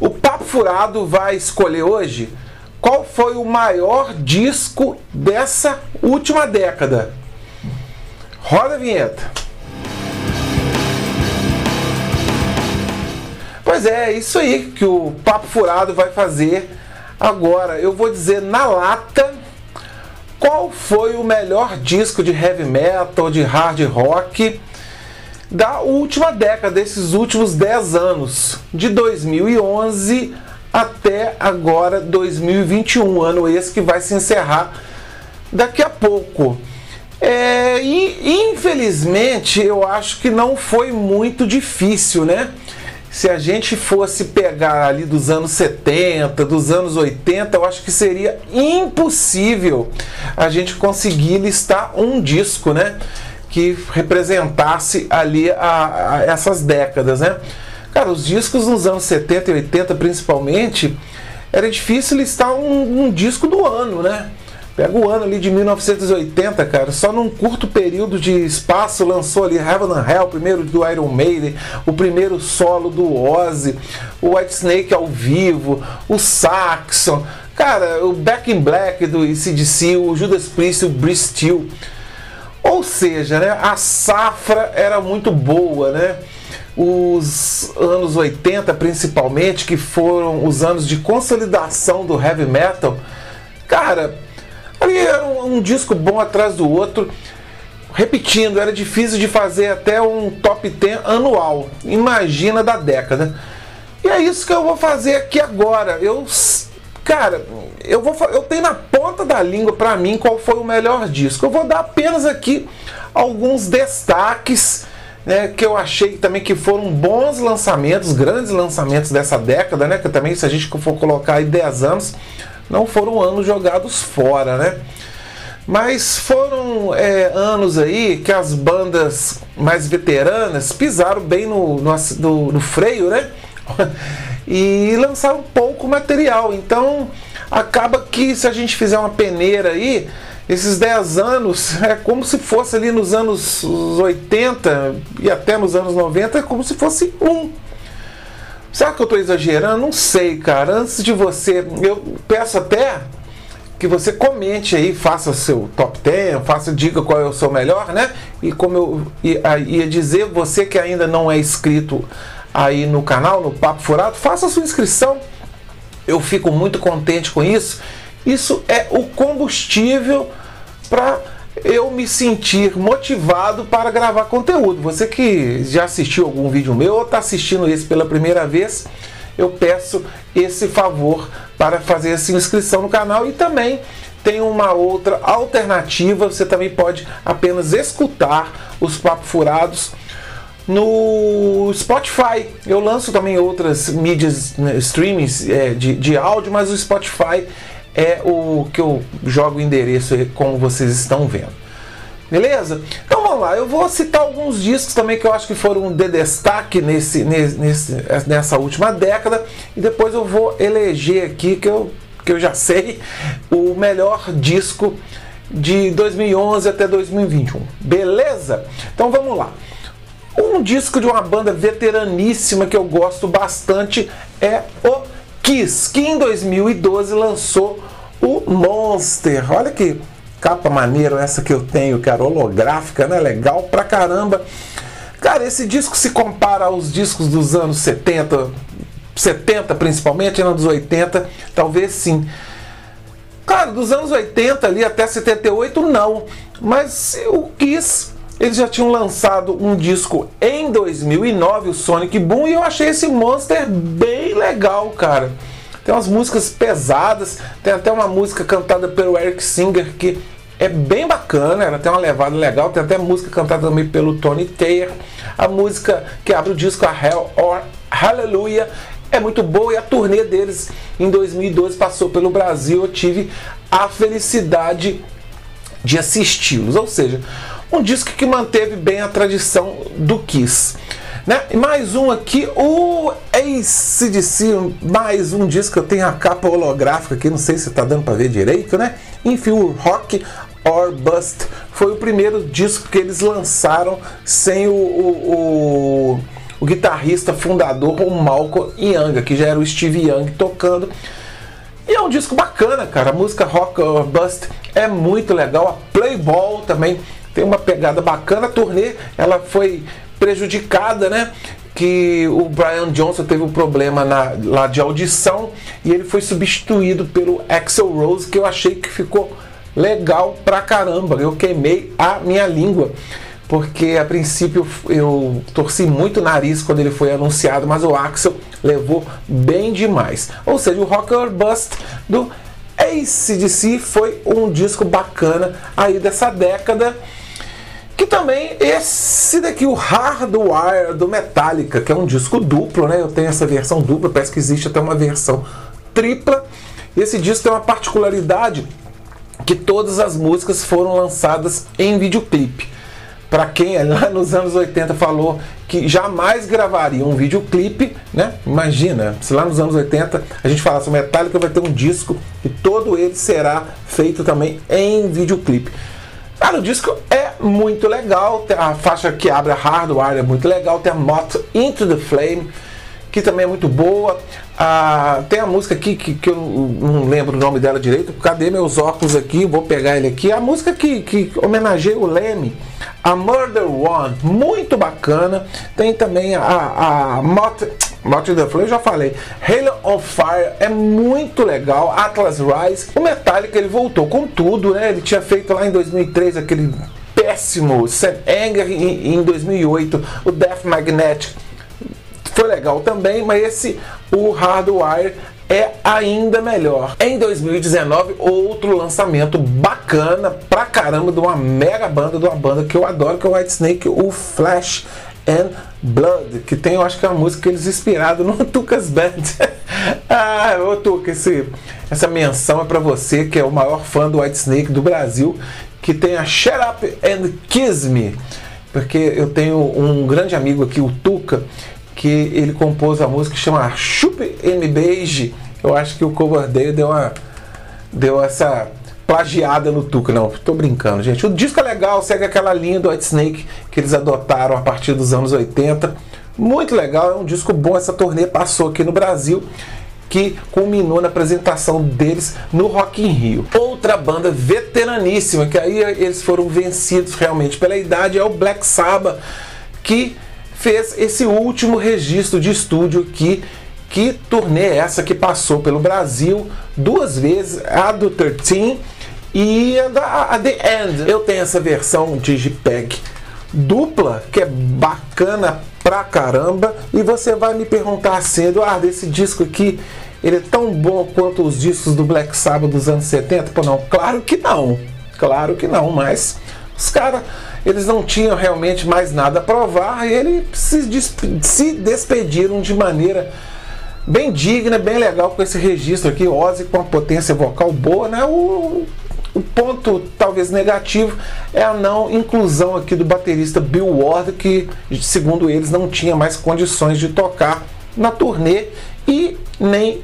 O Papo Furado vai escolher hoje qual foi o maior disco dessa última década. Roda a vinheta. Pois é, isso aí que o Papo Furado vai fazer agora. Eu vou dizer na lata qual foi o melhor disco de heavy metal, de hard rock da última década, desses últimos 10 anos, de 2011 até agora 2021, ano esse que vai se encerrar daqui a pouco. É, e infelizmente eu acho que não foi muito difícil, né? se a gente fosse pegar ali dos anos 70, dos anos 80, eu acho que seria impossível a gente conseguir listar um disco, né? Que representasse ali a, a essas décadas, né? Cara, os discos nos anos 70 e 80 principalmente, era difícil listar um, um disco do ano, né? Pega o ano ali de 1980, cara, só num curto período de espaço lançou ali Heaven and Hell, o primeiro do Iron Maiden, o primeiro solo do Ozzy, o White Snake ao vivo, o Saxon, cara, o Back in Black do ICDC, o Judas Priest, o Bristol. Ou seja, né, a safra era muito boa, né? Os anos 80 principalmente, que foram os anos de consolidação do heavy metal, cara, Ali era um, um disco bom atrás do outro. Repetindo, era difícil de fazer até um top 10 anual. Imagina da década. E é isso que eu vou fazer aqui agora. Eu Cara, eu vou eu tenho na ponta da língua para mim qual foi o melhor disco. Eu vou dar apenas aqui alguns destaques, né, que eu achei também que foram bons lançamentos, grandes lançamentos dessa década, né, que também se a gente for colocar aí 10 anos, não foram anos jogados fora, né? Mas foram é, anos aí que as bandas mais veteranas pisaram bem no, no, no, no freio, né? e lançaram pouco material. Então acaba que se a gente fizer uma peneira aí, esses 10 anos é como se fosse ali nos anos 80 e até nos anos 90, é como se fosse um. Será que eu estou exagerando? Não sei, cara. Antes de você, eu peço até que você comente aí, faça seu top 10, faça, diga qual é o seu melhor, né? E como eu ia dizer, você que ainda não é inscrito aí no canal, no Papo Furado, faça sua inscrição. Eu fico muito contente com isso. Isso é o combustível para eu me sentir motivado para gravar conteúdo. Você que já assistiu algum vídeo meu ou está assistindo esse pela primeira vez, eu peço esse favor para fazer essa inscrição no canal e também tem uma outra alternativa, você também pode apenas escutar os papos furados no Spotify. Eu lanço também outras mídias né, streamings é, de, de áudio, mas o Spotify é o que eu jogo o endereço como vocês estão vendo. Beleza? Então vamos lá, eu vou citar alguns discos também que eu acho que foram de destaque nesse, nesse, nessa última década e depois eu vou eleger aqui, que eu, que eu já sei, o melhor disco de 2011 até 2021. Beleza? Então vamos lá. Um disco de uma banda veteraníssima que eu gosto bastante é o Kiss, que em 2012 lançou o Monster. Olha que capa maneira essa que eu tenho, cara, holográfica, né? Legal pra caramba. Cara, esse disco se compara aos discos dos anos 70, 70 principalmente, anos 80, talvez sim. Cara, dos anos 80 ali até 78 não, mas o Kiss eles já tinham lançado um disco em 2009, o Sonic Boom, e eu achei esse Monster bem legal, cara. Tem umas músicas pesadas, tem até uma música cantada pelo Eric Singer que é bem bacana, ela tem uma levada legal, tem até música cantada também pelo Tony Taylor. A música que abre o disco, a Hell or Hallelujah, é muito boa e a turnê deles em 2012 passou pelo Brasil. Eu tive a felicidade de assisti-los, ou seja, um disco que manteve bem a tradição do Kiss. Né? E mais um aqui, o ACDC, mais um disco, eu tenho a capa holográfica aqui, não sei se está dando para ver direito, né? Enfim, o Rock or Bust foi o primeiro disco que eles lançaram sem o, o, o, o guitarrista fundador, o Malcolm Young, que já era o Steve Young tocando. E é um disco bacana, cara. A música Rock or Bust é muito legal. A Playball também tem uma pegada bacana. A turnê ela foi prejudicada, né? Que o Brian Johnson teve um problema na, lá de audição e ele foi substituído pelo Axel Rose, que eu achei que ficou legal pra caramba. Eu queimei a minha língua porque a princípio eu torci muito o nariz quando ele foi anunciado, mas o Axel levou bem demais. Ou seja, o Rocker Bust do ACDC foi um disco bacana aí dessa década. Que também esse daqui, o Hardwire do Metallica, que é um disco duplo, né? Eu tenho essa versão dupla, parece que existe até uma versão tripla. Esse disco tem uma particularidade que todas as músicas foram lançadas em videoclipe para quem lá nos anos 80 falou que jamais gravaria um videoclipe, né? Imagina, se lá nos anos 80 a gente falasse o Metallica vai ter um disco e todo ele será feito também em videoclipe. Cara, o disco é muito legal, a faixa que abre a Hardware é muito legal, tem a Moth Into the Flame, que também é muito boa. Ah, tem a música aqui que, que eu não lembro o nome dela direito. Cadê meus óculos aqui? Vou pegar ele aqui. A música que, que homenageia o Leme, a Murder One, muito bacana. Tem também a, a Mot, Mot the Flame, já falei. Halo on Fire é muito legal. Atlas Rise. O Metallica ele voltou com tudo, né? Ele tinha feito lá em 2003 aquele péssimo Sam Anger em, em 2008, o Death Magnetic foi legal também, mas esse, o Hardwire, é ainda melhor. Em 2019, outro lançamento bacana pra caramba de uma mega banda, de uma banda que eu adoro, que é o White Snake, o Flash and Blood, que tem, eu acho que é uma música que eles inspiraram no Tucas Band. ah, ô Tuca, esse, essa menção é para você, que é o maior fã do White Snake do Brasil, que tem a Shut Up and Kiss Me, porque eu tenho um grande amigo aqui, o Tuca, que ele compôs a música que chama Chup M Beige. Eu acho que o Coverdale deu uma deu essa plagiada no Tuca. Não, tô brincando, gente. O disco é legal, segue aquela linha do White Snake que eles adotaram a partir dos anos 80. Muito legal, é um disco bom. Essa turnê passou aqui no Brasil que culminou na apresentação deles no Rock in Rio. Outra banda veteraníssima, que aí eles foram vencidos realmente pela idade, é o Black Sabbath, que fez esse último registro de estúdio aqui. Que turnê é essa que passou pelo Brasil duas vezes, a do 13 e a da a The End. Eu tenho essa versão JPEG dupla que é bacana pra caramba. E você vai me perguntar assim, Eduardo, esse disco aqui ele é tão bom quanto os discos do Black Sabbath dos anos 70? Pô, não, claro que não. Claro que não, mas os caras eles não tinham realmente mais nada a provar e eles se, se despediram de maneira bem digna, bem legal com esse registro aqui. Ozzy com uma potência vocal boa, né? O, o ponto talvez negativo é a não inclusão aqui do baterista Bill Ward, que segundo eles não tinha mais condições de tocar na turnê e nem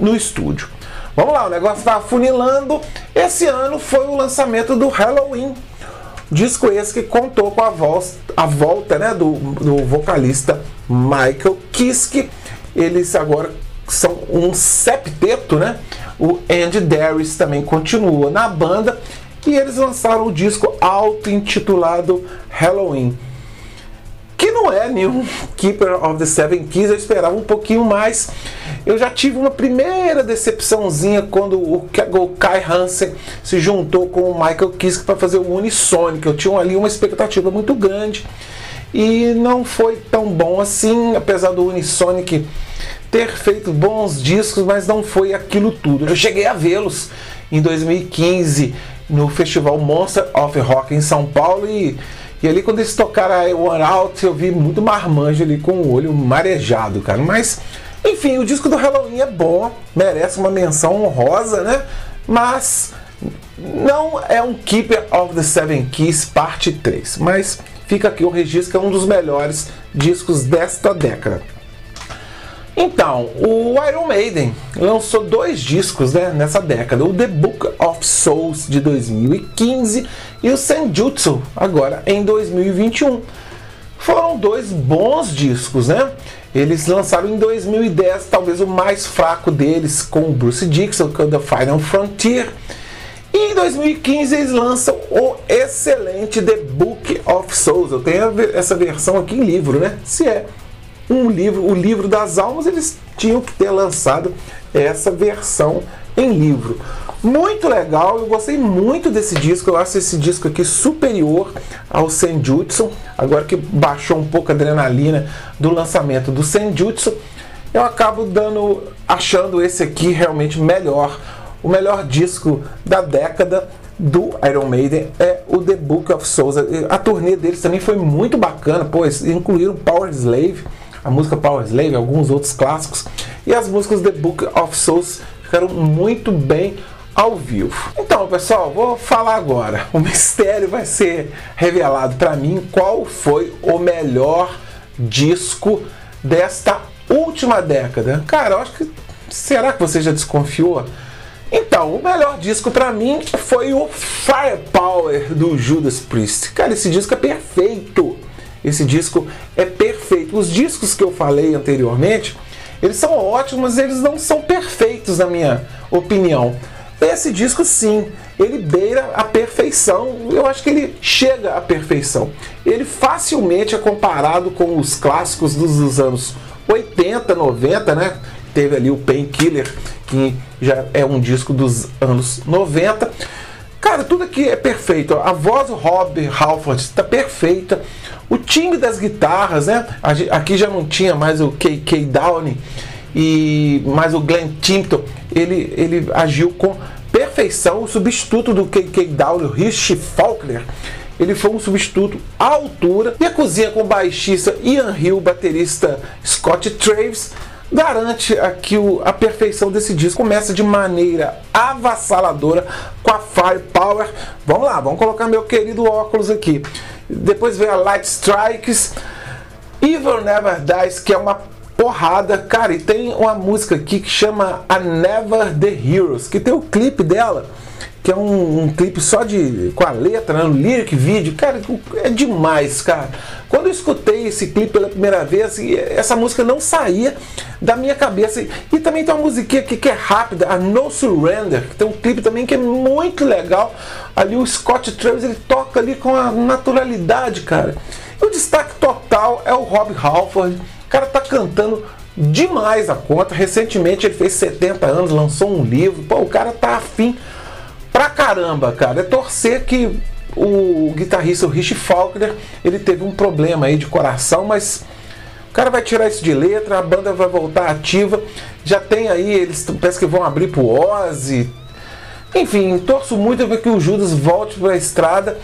no estúdio. Vamos lá, o negócio está funilando. Esse ano foi o lançamento do Halloween Disco esse que contou com a, voz, a volta né, do, do vocalista Michael Kiske. Eles agora são um septeto, né? O Andy Darius também continua na banda e eles lançaram o disco auto-intitulado Halloween que não é nenhum Keeper of the Seven Keys, eu esperava um pouquinho mais. Eu já tive uma primeira decepçãozinha quando o Kai Hansen se juntou com o Michael Kiske para fazer o Unisonic. Eu tinha ali uma expectativa muito grande e não foi tão bom assim, apesar do Unisonic ter feito bons discos, mas não foi aquilo tudo. Eu cheguei a vê-los em 2015 no festival Monster of Rock em São Paulo e e ali quando eles tocaram a One Out, eu vi muito marmanjo ali com o olho marejado, cara. Mas, enfim, o disco do Halloween é bom, merece uma menção honrosa, né? Mas não é um Keeper of the Seven Keys parte 3. Mas fica aqui o registro que é um dos melhores discos desta década. Então, o Iron Maiden lançou dois discos né, nessa década: o The Book of Souls de 2015 e o Senjutsu, agora em 2021. foram dois bons discos, né? Eles lançaram em 2010, talvez o mais fraco deles, com o Bruce Dixon, que é o The Final Frontier. E em 2015 eles lançam o excelente The Book of Souls. Eu tenho essa versão aqui em livro, né? Se é um livro, o livro das almas, eles tinham que ter lançado essa versão em livro. Muito legal, eu gostei muito desse disco. Eu acho esse disco aqui superior ao Senjutsu. Agora que baixou um pouco a adrenalina do lançamento do Senjutsu, eu acabo dando achando esse aqui realmente melhor. O melhor disco da década do Iron Maiden é o The Book of Souls. A turnê deles também foi muito bacana, pois incluíram Power Slave, a música Power Slave, alguns outros clássicos, e as músicas The Book of Souls ficaram muito bem ao vivo. Então, pessoal, vou falar agora. O mistério vai ser revelado para mim qual foi o melhor disco desta última década. Cara, eu acho que será que você já desconfiou? Então, o melhor disco para mim foi o Firepower do Judas Priest. Cara, esse disco é perfeito. Esse disco é perfeito. Os discos que eu falei anteriormente, eles são ótimos, mas eles não são perfeitos na minha opinião. Esse disco, sim, ele beira a perfeição. Eu acho que ele chega à perfeição. Ele facilmente é comparado com os clássicos dos, dos anos 80, 90, né? Teve ali o Painkiller, que já é um disco dos anos 90. Cara, tudo aqui é perfeito. A voz do Rob Halford está perfeita. O time das guitarras, né? Aqui já não tinha mais o KK Downey e mas o Glenn Timpton ele, ele agiu com perfeição. O substituto do KK Downey, o Rich Faulkner, ele foi um substituto à altura. E a cozinha com o baixista Ian Hill, baterista Scott Traves, garante aqui o, a perfeição desse disco. Começa de maneira avassaladora com a Firepower. Vamos lá, vamos colocar meu querido óculos aqui. Depois vem a Light Strikes. Evil Never Dies, que é uma porrada. Cara, e tem uma música aqui que chama A Never the Heroes, que tem o clipe dela, que é um, um clipe só de com a letra, né, no lyric vídeo. Cara, é demais, cara. Quando eu escutei esse clipe pela primeira vez, essa música não saía da minha cabeça. E também tem uma musiquinha aqui que é rápida, a No Surrender, que tem um clipe também que é muito legal. Ali o Scott Travis ele toca ali com a naturalidade, cara. E o destaque total é o Rob Halford o cara tá cantando demais a conta. Recentemente ele fez 70 anos, lançou um livro. Pô, o cara tá afim pra caramba, cara. É torcer que o guitarrista o Rich Faulkner, ele teve um problema aí de coração, mas o cara vai tirar isso de letra, a banda vai voltar ativa. Já tem aí, eles parece que vão abrir pro Ozzy. Enfim, torço muito para que o Judas volte para a estrada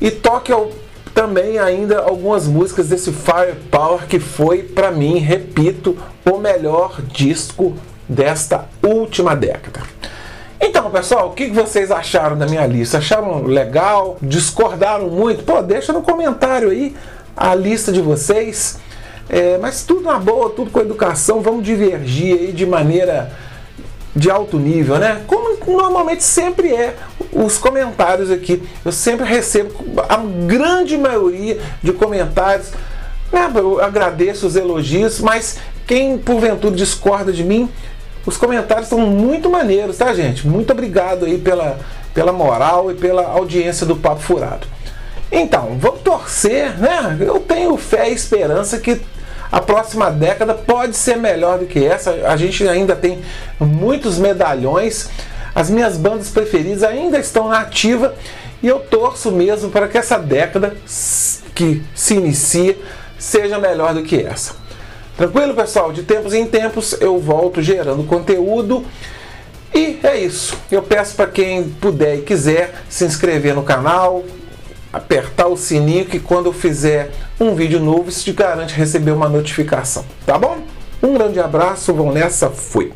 e toque ao também ainda algumas músicas desse Firepower que foi para mim, repito, o melhor disco desta última década. Pessoal, o que vocês acharam da minha lista? Acharam legal? Discordaram muito? Pô, deixa no comentário aí a lista de vocês. É, mas tudo na boa, tudo com educação, vamos divergir aí de maneira de alto nível, né? Como normalmente sempre é os comentários aqui. Eu sempre recebo a grande maioria de comentários. Né? Eu agradeço os elogios, mas quem porventura discorda de mim, os comentários são muito maneiros, tá, gente? Muito obrigado aí pela, pela moral e pela audiência do Papo Furado. Então, vamos torcer, né? Eu tenho fé e esperança que a próxima década pode ser melhor do que essa. A gente ainda tem muitos medalhões. As minhas bandas preferidas ainda estão na ativa e eu torço mesmo para que essa década que se inicia seja melhor do que essa. Tranquilo, pessoal? De tempos em tempos eu volto gerando conteúdo. E é isso. Eu peço para quem puder e quiser se inscrever no canal, apertar o sininho que quando eu fizer um vídeo novo, isso te garante receber uma notificação, tá bom? Um grande abraço, vão nessa, fui!